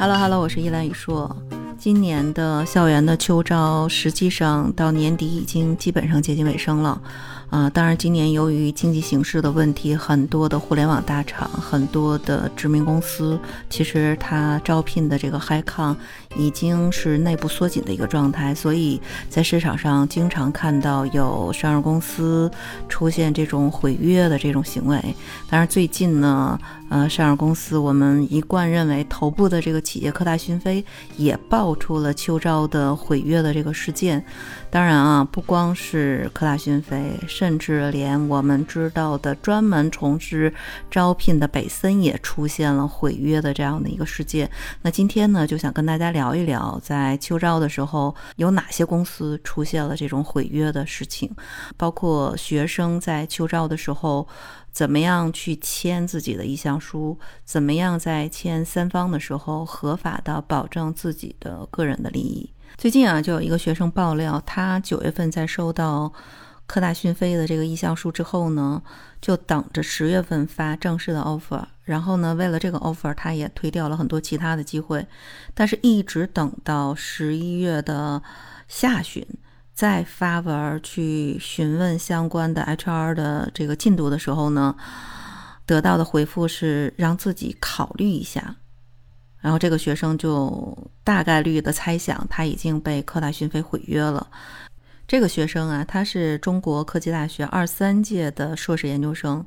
Hello Hello，我是依兰雨硕。今年的校园的秋招，实际上到年底已经基本上接近尾声了。啊，当然，今年由于经济形势的问题，很多的互联网大厂、很多的知名公司，其实它招聘的这个 high 康已经是内部缩紧的一个状态，所以在市场上经常看到有上市公司出现这种毁约的这种行为。当然，最近呢，呃，上市公司我们一贯认为头部的这个企业科大讯飞也爆爆出了秋招的毁约的这个事件。当然啊，不光是科大讯飞。甚至连我们知道的专门从事招聘的北森也出现了毁约的这样的一个事件。那今天呢，就想跟大家聊一聊，在秋招的时候有哪些公司出现了这种毁约的事情，包括学生在秋招的时候怎么样去签自己的意向书，怎么样在签三方的时候合法的保证自己的个人的利益。最近啊，就有一个学生爆料，他九月份在收到。科大讯飞的这个意向书之后呢，就等着十月份发正式的 offer。然后呢，为了这个 offer，他也推掉了很多其他的机会。但是，一直等到十一月的下旬，再发文去询问相关的 HR 的这个进度的时候呢，得到的回复是让自己考虑一下。然后，这个学生就大概率的猜想，他已经被科大讯飞毁约了。这个学生啊，他是中国科技大学二三届的硕士研究生，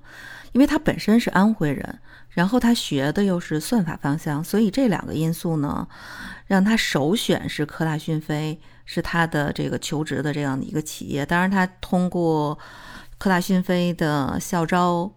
因为他本身是安徽人，然后他学的又是算法方向，所以这两个因素呢，让他首选是科大讯飞，是他的这个求职的这样的一个企业。当然，他通过科大讯飞的校招，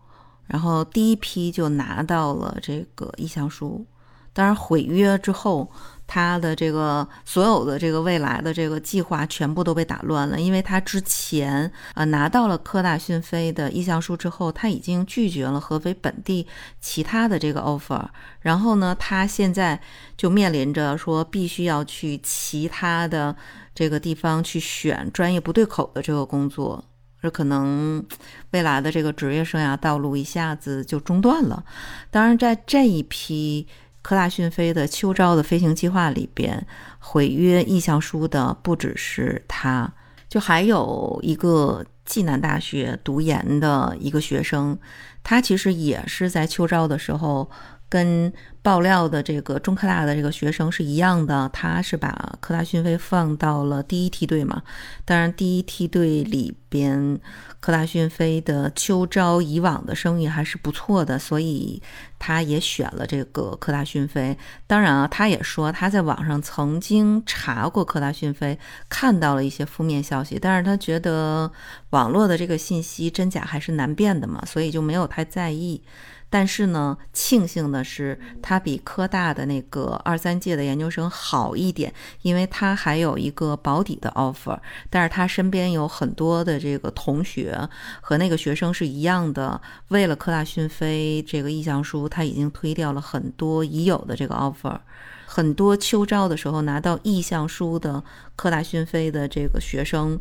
然后第一批就拿到了这个意向书。当然，毁约之后。他的这个所有的这个未来的这个计划全部都被打乱了，因为他之前啊拿到了科大讯飞的意向书之后，他已经拒绝了合肥本地其他的这个 offer，然后呢，他现在就面临着说必须要去其他的这个地方去选专业不对口的这个工作，这可能未来的这个职业生涯道路一下子就中断了。当然，在这一批。科大讯飞的秋招的飞行计划里边，毁约意向书的不只是他，就还有一个暨南大学读研的一个学生，他其实也是在秋招的时候。跟爆料的这个中科大的这个学生是一样的，他是把科大讯飞放到了第一梯队嘛。当然，第一梯队里边，科大讯飞的秋招以往的声誉还是不错的，所以他也选了这个科大讯飞。当然啊，他也说他在网上曾经查过科大讯飞，看到了一些负面消息，但是他觉得网络的这个信息真假还是难辨的嘛，所以就没有太在意。但是呢，庆幸的是，他他比科大的那个二三届的研究生好一点，因为他还有一个保底的 offer。但是他身边有很多的这个同学和那个学生是一样的，为了科大讯飞这个意向书，他已经推掉了很多已有的这个 offer。很多秋招的时候拿到意向书的科大讯飞的这个学生，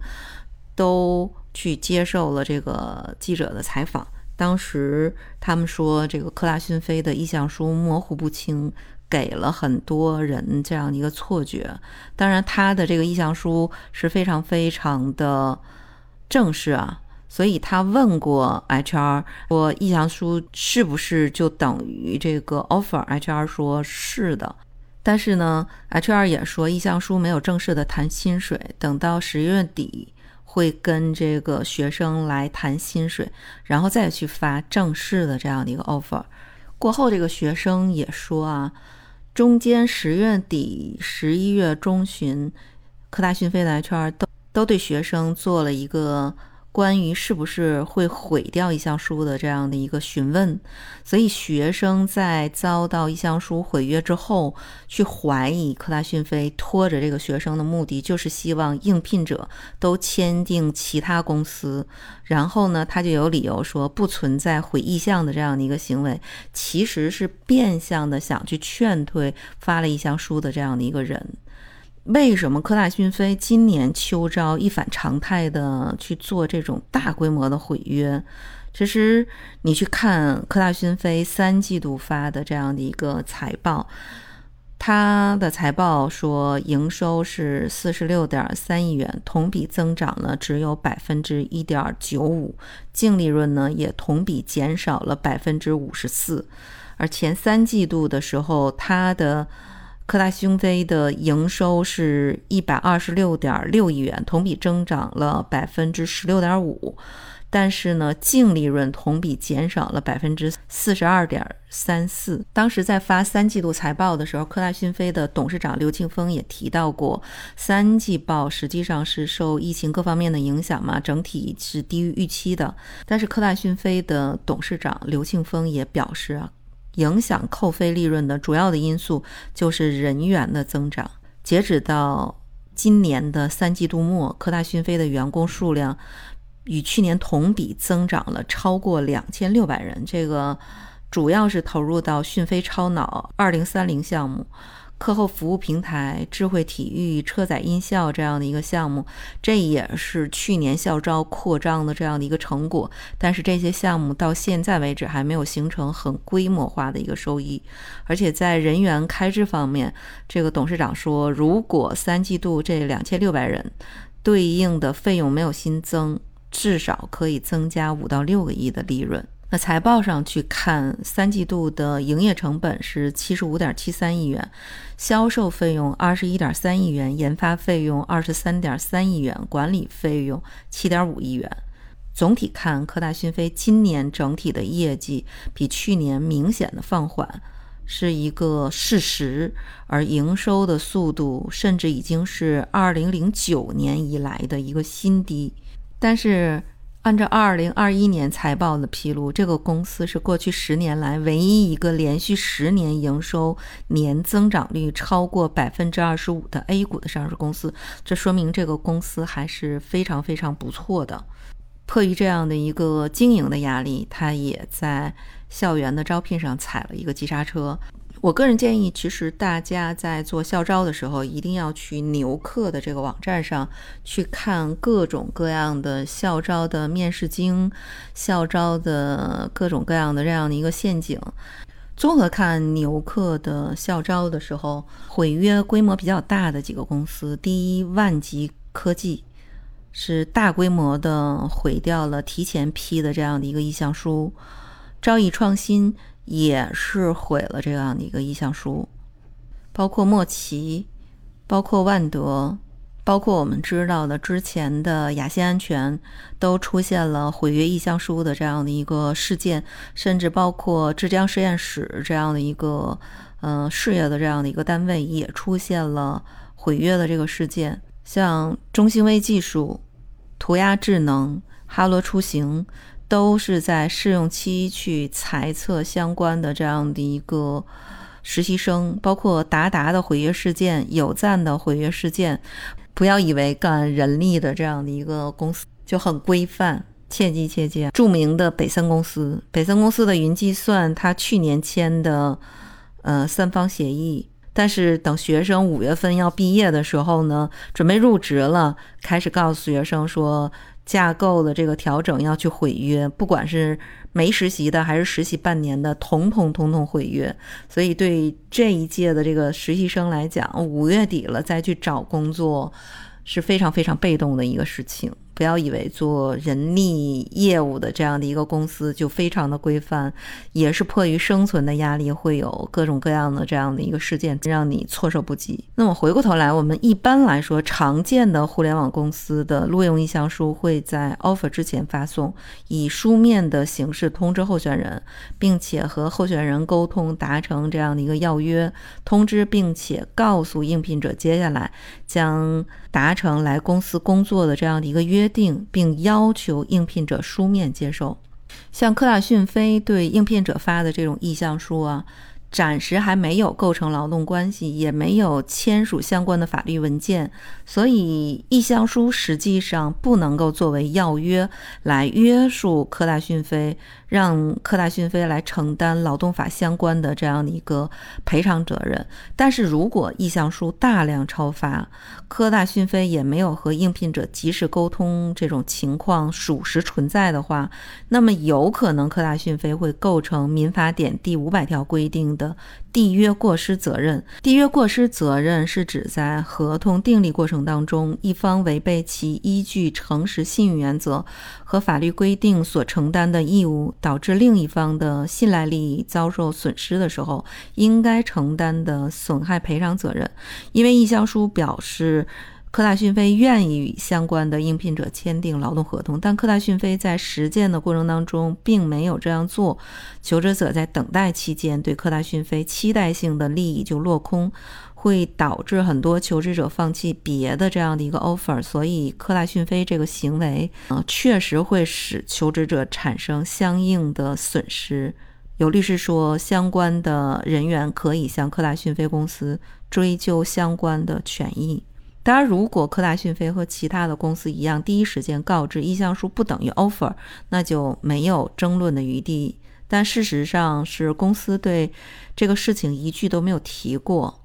都去接受了这个记者的采访。当时他们说，这个科大讯飞的意向书模糊不清，给了很多人这样一个错觉。当然，他的这个意向书是非常非常的正式啊，所以他问过 HR 说，意向书是不是就等于这个 offer？HR 说是的，但是呢，HR 也说意向书没有正式的谈薪水，等到十月底。会跟这个学生来谈薪水，然后再去发正式的这样的一个 offer。过后，这个学生也说啊，中间十月底、十一月中旬，科大讯飞的 HR 都都对学生做了一个。关于是不是会毁掉意向书的这样的一个询问，所以学生在遭到意向书毁约之后，去怀疑科大讯飞拖着这个学生的目的，就是希望应聘者都签订其他公司，然后呢，他就有理由说不存在毁意向的这样的一个行为，其实是变相的想去劝退发了意向书的这样的一个人。为什么科大讯飞今年秋招一反常态的去做这种大规模的毁约？其实你去看科大讯飞三季度发的这样的一个财报。它的财报说，营收是四十六点三亿元，同比增长呢只有百分之一点九五，净利润呢也同比减少了百分之五十四。而前三季度的时候，它的科大讯飞的营收是一百二十六点六亿元，同比增长了百分之十六点五。但是呢，净利润同比减少了百分之四十二点三四。当时在发三季度财报的时候，科大讯飞的董事长刘庆峰也提到过，三季报实际上是受疫情各方面的影响嘛，整体是低于预期的。但是科大讯飞的董事长刘庆峰也表示啊，影响扣非利润的主要的因素就是人员的增长。截止到今年的三季度末，科大讯飞的员工数量。与去年同比增长了超过两千六百人，这个主要是投入到讯飞超脑二零三零项目、课后服务平台、智慧体育、车载音效这样的一个项目，这也是去年校招扩张的这样的一个成果。但是这些项目到现在为止还没有形成很规模化的一个收益，而且在人员开支方面，这个董事长说，如果三季度这两千六百人对应的费用没有新增。至少可以增加五到六个亿的利润。那财报上去看，三季度的营业成本是七十五点七三亿元，销售费用二十一点三亿元，研发费用二十三点三亿元，管理费用七点五亿元。总体看，科大讯飞今年整体的业绩比去年明显的放缓，是一个事实。而营收的速度甚至已经是二零零九年以来的一个新低。但是，按照二零二一年财报的披露，这个公司是过去十年来唯一一个连续十年营收年增长率超过百分之二十五的 A 股的上市公司。这说明这个公司还是非常非常不错的。迫于这样的一个经营的压力，它也在校园的招聘上踩了一个急刹车。我个人建议，其实大家在做校招的时候，一定要去牛客的这个网站上去看各种各样的校招的面试经、校招的各种各样的这样的一个陷阱。综合看牛客的校招的时候，毁约规模比较大的几个公司，第一，万极科技是大规模的毁掉了提前批的这样的一个意向书，招易创新。也是毁了这样的一个意向书，包括莫奇，包括万德，包括我们知道的之前的雅信安全，都出现了毁约意向书的这样的一个事件，甚至包括浙江实验室这样的一个嗯事业的这样的一个单位也出现了毁约的这个事件，像中兴微技术、涂鸦智能、哈罗出行。都是在试用期去裁测相关的这样的一个实习生，包括达达的毁约事件、有赞的毁约事件。不要以为干人力的这样的一个公司就很规范，切记切记。著名的北森公司，北森公司的云计算，它去年签的呃三方协议，但是等学生五月份要毕业的时候呢，准备入职了，开始告诉学生说。架构的这个调整要去毁约，不管是没实习的还是实习半年的，统统统统毁约。所以对这一届的这个实习生来讲，五月底了再去找工作是非常非常被动的一个事情。不要以为做人力业务的这样的一个公司就非常的规范，也是迫于生存的压力，会有各种各样的这样的一个事件让你措手不及。那么回过头来，我们一般来说常见的互联网公司的录用意向书会在 offer 之前发送，以书面的形式通知候选人，并且和候选人沟通达成这样的一个要约通知，并且告诉应聘者接下来将达成来公司工作的这样的一个约。约定并要求应聘者书面接受，像科大讯飞对应聘者发的这种意向书啊。暂时还没有构成劳动关系，也没有签署相关的法律文件，所以意向书实际上不能够作为要约来约束科大讯飞，让科大讯飞来承担劳动法相关的这样的一个赔偿责任。但是如果意向书大量超发，科大讯飞也没有和应聘者及时沟通这种情况属实存在的话，那么有可能科大讯飞会构成民法典第五百条规定的。的缔约过失责任。缔约过失责任是指在合同订立过程当中，一方违背其依据诚实信用原则和法律规定所承担的义务，导致另一方的信赖利益遭受损失的时候，应该承担的损害赔偿责任。因为意向书表示。科大讯飞愿意与相关的应聘者签订劳动合同，但科大讯飞在实践的过程当中并没有这样做。求职者在等待期间，对科大讯飞期待性的利益就落空，会导致很多求职者放弃别的这样的一个 offer。所以，科大讯飞这个行为，呃，确实会使求职者产生相应的损失。有律师说，相关的人员可以向科大讯飞公司追究相关的权益。当然，如果科大讯飞和其他的公司一样，第一时间告知意向书不等于 offer，那就没有争论的余地。但事实上是公司对这个事情一句都没有提过。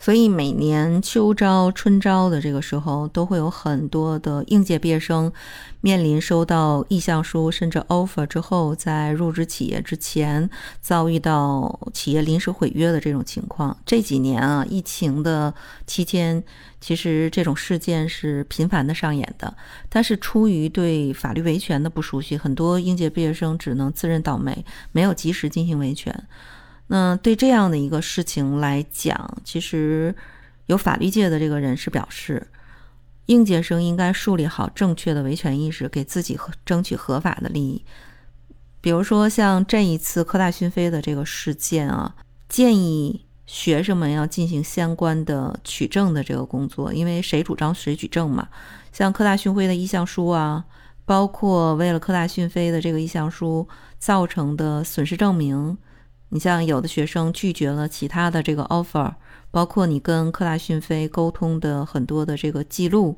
所以每年秋招、春招的这个时候，都会有很多的应届毕业生面临收到意向书甚至 offer 之后，在入职企业之前遭遇到企业临时毁约的这种情况。这几年啊，疫情的期间，其实这种事件是频繁的上演的。但是出于对法律维权的不熟悉，很多应届毕业生只能自认倒霉，没有及时进行维权。那对这样的一个事情来讲，其实有法律界的这个人士表示，应届生应该树立好正确的维权意识，给自己争取合法的利益。比如说像这一次科大讯飞的这个事件啊，建议学生们要进行相关的取证的这个工作，因为谁主张谁举证嘛。像科大讯飞的意向书啊，包括为了科大讯飞的这个意向书造成的损失证明。你像有的学生拒绝了其他的这个 offer，包括你跟科大讯飞沟通的很多的这个记录，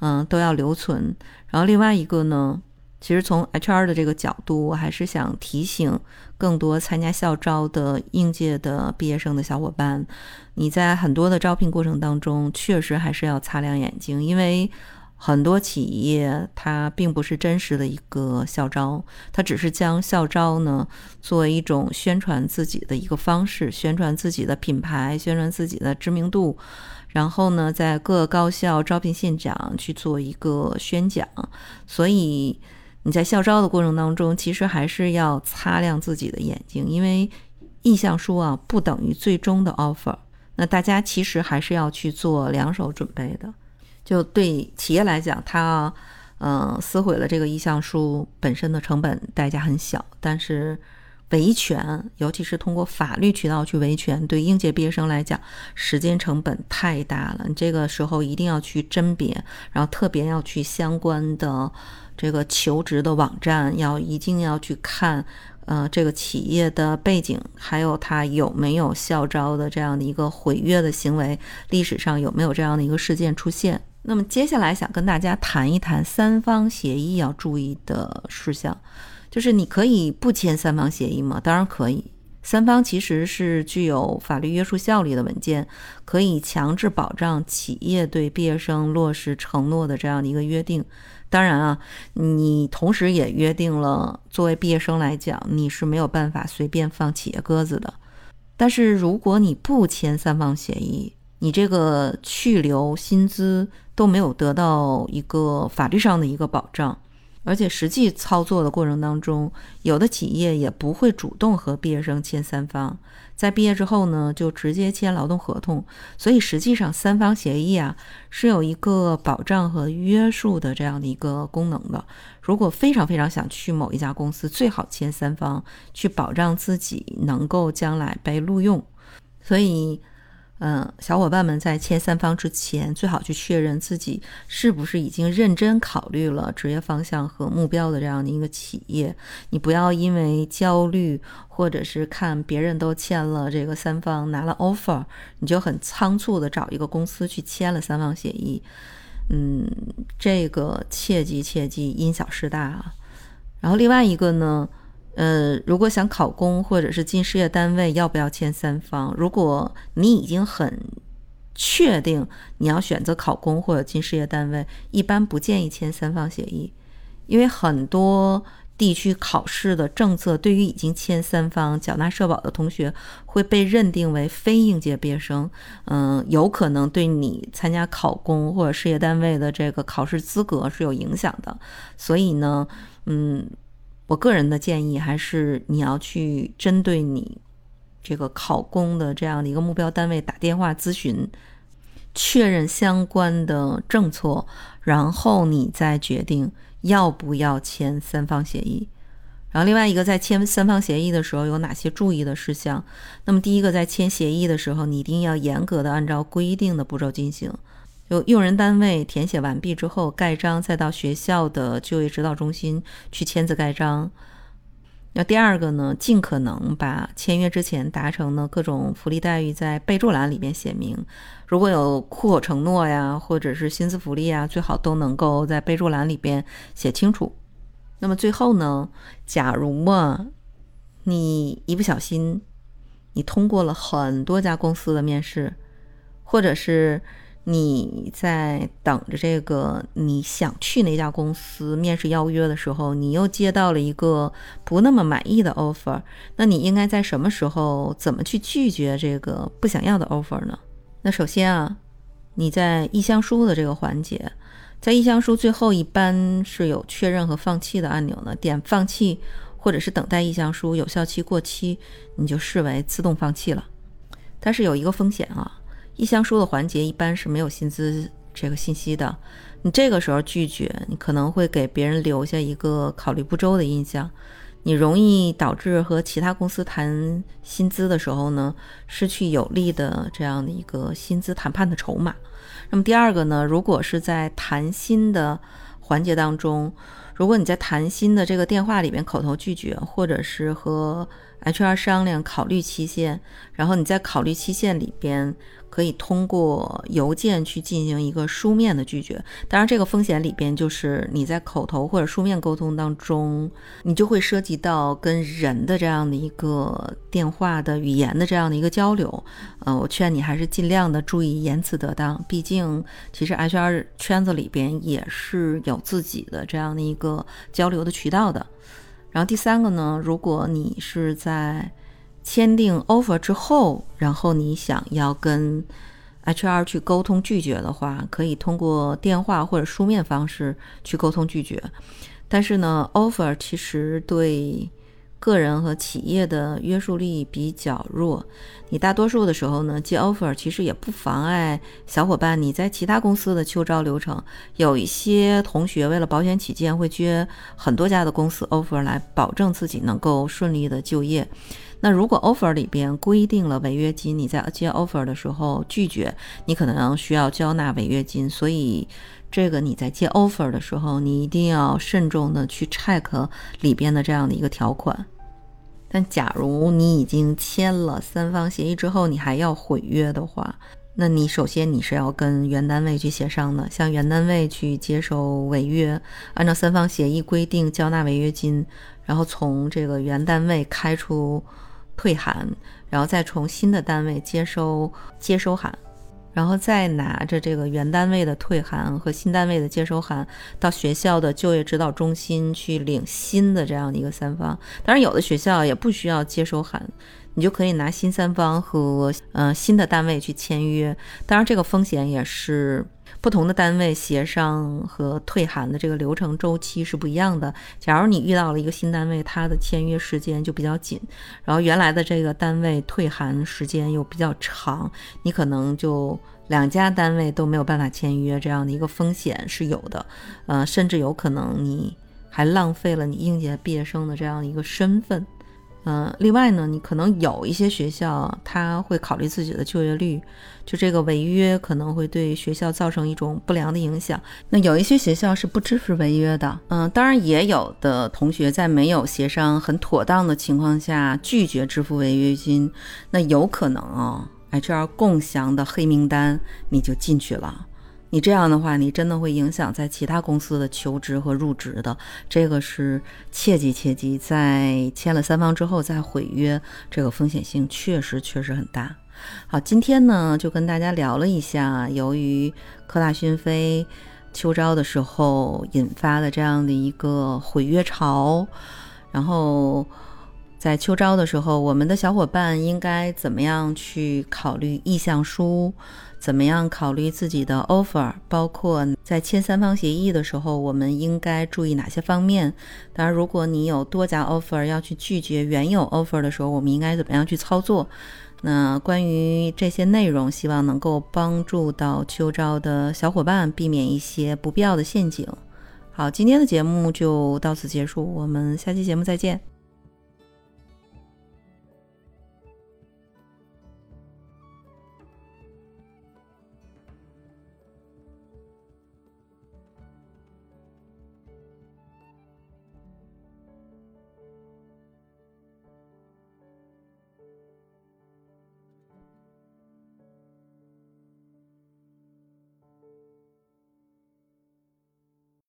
嗯，都要留存。然后另外一个呢，其实从 HR 的这个角度，我还是想提醒更多参加校招的应届的毕业生的小伙伴，你在很多的招聘过程当中，确实还是要擦亮眼睛，因为。很多企业它并不是真实的一个校招，它只是将校招呢作为一种宣传自己的一个方式，宣传自己的品牌，宣传自己的知名度，然后呢在各高校招聘现场去做一个宣讲。所以你在校招的过程当中，其实还是要擦亮自己的眼睛，因为意向书啊不等于最终的 offer。那大家其实还是要去做两手准备的。就对企业来讲，它，嗯，撕毁了这个意向书本身的成本代价很小，但是维权，尤其是通过法律渠道去维权，对应届毕业生来讲，时间成本太大了。你这个时候一定要去甄别，然后特别要去相关的这个求职的网站，要一定要去看。呃，这个企业的背景，还有它有没有校招的这样的一个毁约的行为，历史上有没有这样的一个事件出现？那么接下来想跟大家谈一谈三方协议要注意的事项，就是你可以不签三方协议吗？当然可以，三方其实是具有法律约束效力的文件，可以强制保障企业对毕业生落实承诺的这样的一个约定。当然啊，你同时也约定了，作为毕业生来讲，你是没有办法随便放企业鸽子的。但是如果你不签三方协议，你这个去留薪资都没有得到一个法律上的一个保障。而且实际操作的过程当中，有的企业也不会主动和毕业生签三方，在毕业之后呢，就直接签劳动合同。所以实际上三方协议啊是有一个保障和约束的这样的一个功能的。如果非常非常想去某一家公司，最好签三方，去保障自己能够将来被录用。所以。嗯，小伙伴们在签三方之前，最好去确认自己是不是已经认真考虑了职业方向和目标的这样的一个企业。你不要因为焦虑，或者是看别人都签了这个三方拿了 offer，你就很仓促的找一个公司去签了三方协议。嗯，这个切记切记，因小失大啊。然后另外一个呢？呃，如果想考公或者是进事业单位，要不要签三方？如果你已经很确定你要选择考公或者进事业单位，一般不建议签三方协议，因为很多地区考试的政策，对于已经签三方缴纳社保的同学，会被认定为非应届毕业生，嗯，有可能对你参加考公或者事业单位的这个考试资格是有影响的。所以呢，嗯，我个人的建议还是你要去针对你这个考公的这样的一个目标单位打电话咨询。确认相关的政策，然后你再决定要不要签三方协议。然后另外一个，在签三方协议的时候有哪些注意的事项？那么第一个，在签协议的时候，你一定要严格的按照规定的步骤进行。由用人单位填写完毕之后盖章，再到学校的就业指导中心去签字盖章。那第二个呢，尽可能把签约之前达成的各种福利待遇在备注栏里面写明。如果有户口承诺呀，或者是薪资福利啊，最好都能够在备注栏里边写清楚。那么最后呢，假如嘛，你一不小心，你通过了很多家公司的面试，或者是。你在等着这个你想去那家公司面试邀约的时候，你又接到了一个不那么满意的 offer，那你应该在什么时候怎么去拒绝这个不想要的 offer 呢？那首先啊，你在意向书的这个环节，在意向书最后一般是有确认和放弃的按钮呢，点放弃或者是等待意向书有效期过期，你就视为自动放弃了。但是有一个风险啊。意向书的环节一般是没有薪资这个信息的，你这个时候拒绝，你可能会给别人留下一个考虑不周的印象，你容易导致和其他公司谈薪资的时候呢，失去有利的这样的一个薪资谈判的筹码。那么第二个呢，如果是在谈薪的环节当中，如果你在谈薪的这个电话里面口头拒绝，或者是和 HR 商量考虑期限，然后你在考虑期限里边。可以通过邮件去进行一个书面的拒绝，当然这个风险里边就是你在口头或者书面沟通当中，你就会涉及到跟人的这样的一个电话的语言的这样的一个交流。呃，我劝你还是尽量的注意言辞得当，毕竟其实 HR 圈子里边也是有自己的这样的一个交流的渠道的。然后第三个呢，如果你是在签订 offer 之后，然后你想要跟 HR 去沟通拒绝的话，可以通过电话或者书面方式去沟通拒绝。但是呢，offer 其实对个人和企业的约束力比较弱。你大多数的时候呢，接 offer 其实也不妨碍小伙伴你在其他公司的秋招流程。有一些同学为了保险起见，会接很多家的公司 offer 来保证自己能够顺利的就业。那如果 offer 里边规定了违约金，你在接 offer 的时候拒绝，你可能需要交纳违约金。所以，这个你在接 offer 的时候，你一定要慎重的去 check 里边的这样的一个条款。但假如你已经签了三方协议之后，你还要毁约的话，那你首先你是要跟原单位去协商的，向原单位去接受违约，按照三方协议规定交纳违约金，然后从这个原单位开出。退函，然后再从新的单位接收接收函，然后再拿着这个原单位的退函和新单位的接收函到学校的就业指导中心去领新的这样的一个三方。当然，有的学校也不需要接收函，你就可以拿新三方和呃新的单位去签约。当然，这个风险也是。不同的单位协商和退函的这个流程周期是不一样的。假如你遇到了一个新单位，它的签约时间就比较紧，然后原来的这个单位退函时间又比较长，你可能就两家单位都没有办法签约，这样的一个风险是有的。呃，甚至有可能你还浪费了你应届毕业生的这样一个身份。嗯，另外呢，你可能有一些学校，他会考虑自己的就业率，就这个违约可能会对学校造成一种不良的影响。那有一些学校是不支持违约的，嗯，当然也有的同学在没有协商很妥当的情况下拒绝支付违约金，那有可能啊，HR 共享的黑名单你就进去了。你这样的话，你真的会影响在其他公司的求职和入职的，这个是切记切记。在签了三方之后再毁约，这个风险性确实确实很大。好，今天呢就跟大家聊了一下，由于科大讯飞秋招的时候引发的这样的一个毁约潮，然后在秋招的时候，我们的小伙伴应该怎么样去考虑意向书？怎么样考虑自己的 offer？包括在签三方协议的时候，我们应该注意哪些方面？当然，如果你有多家 offer 要去拒绝原有 offer 的时候，我们应该怎么样去操作？那关于这些内容，希望能够帮助到秋招的小伙伴避免一些不必要的陷阱。好，今天的节目就到此结束，我们下期节目再见。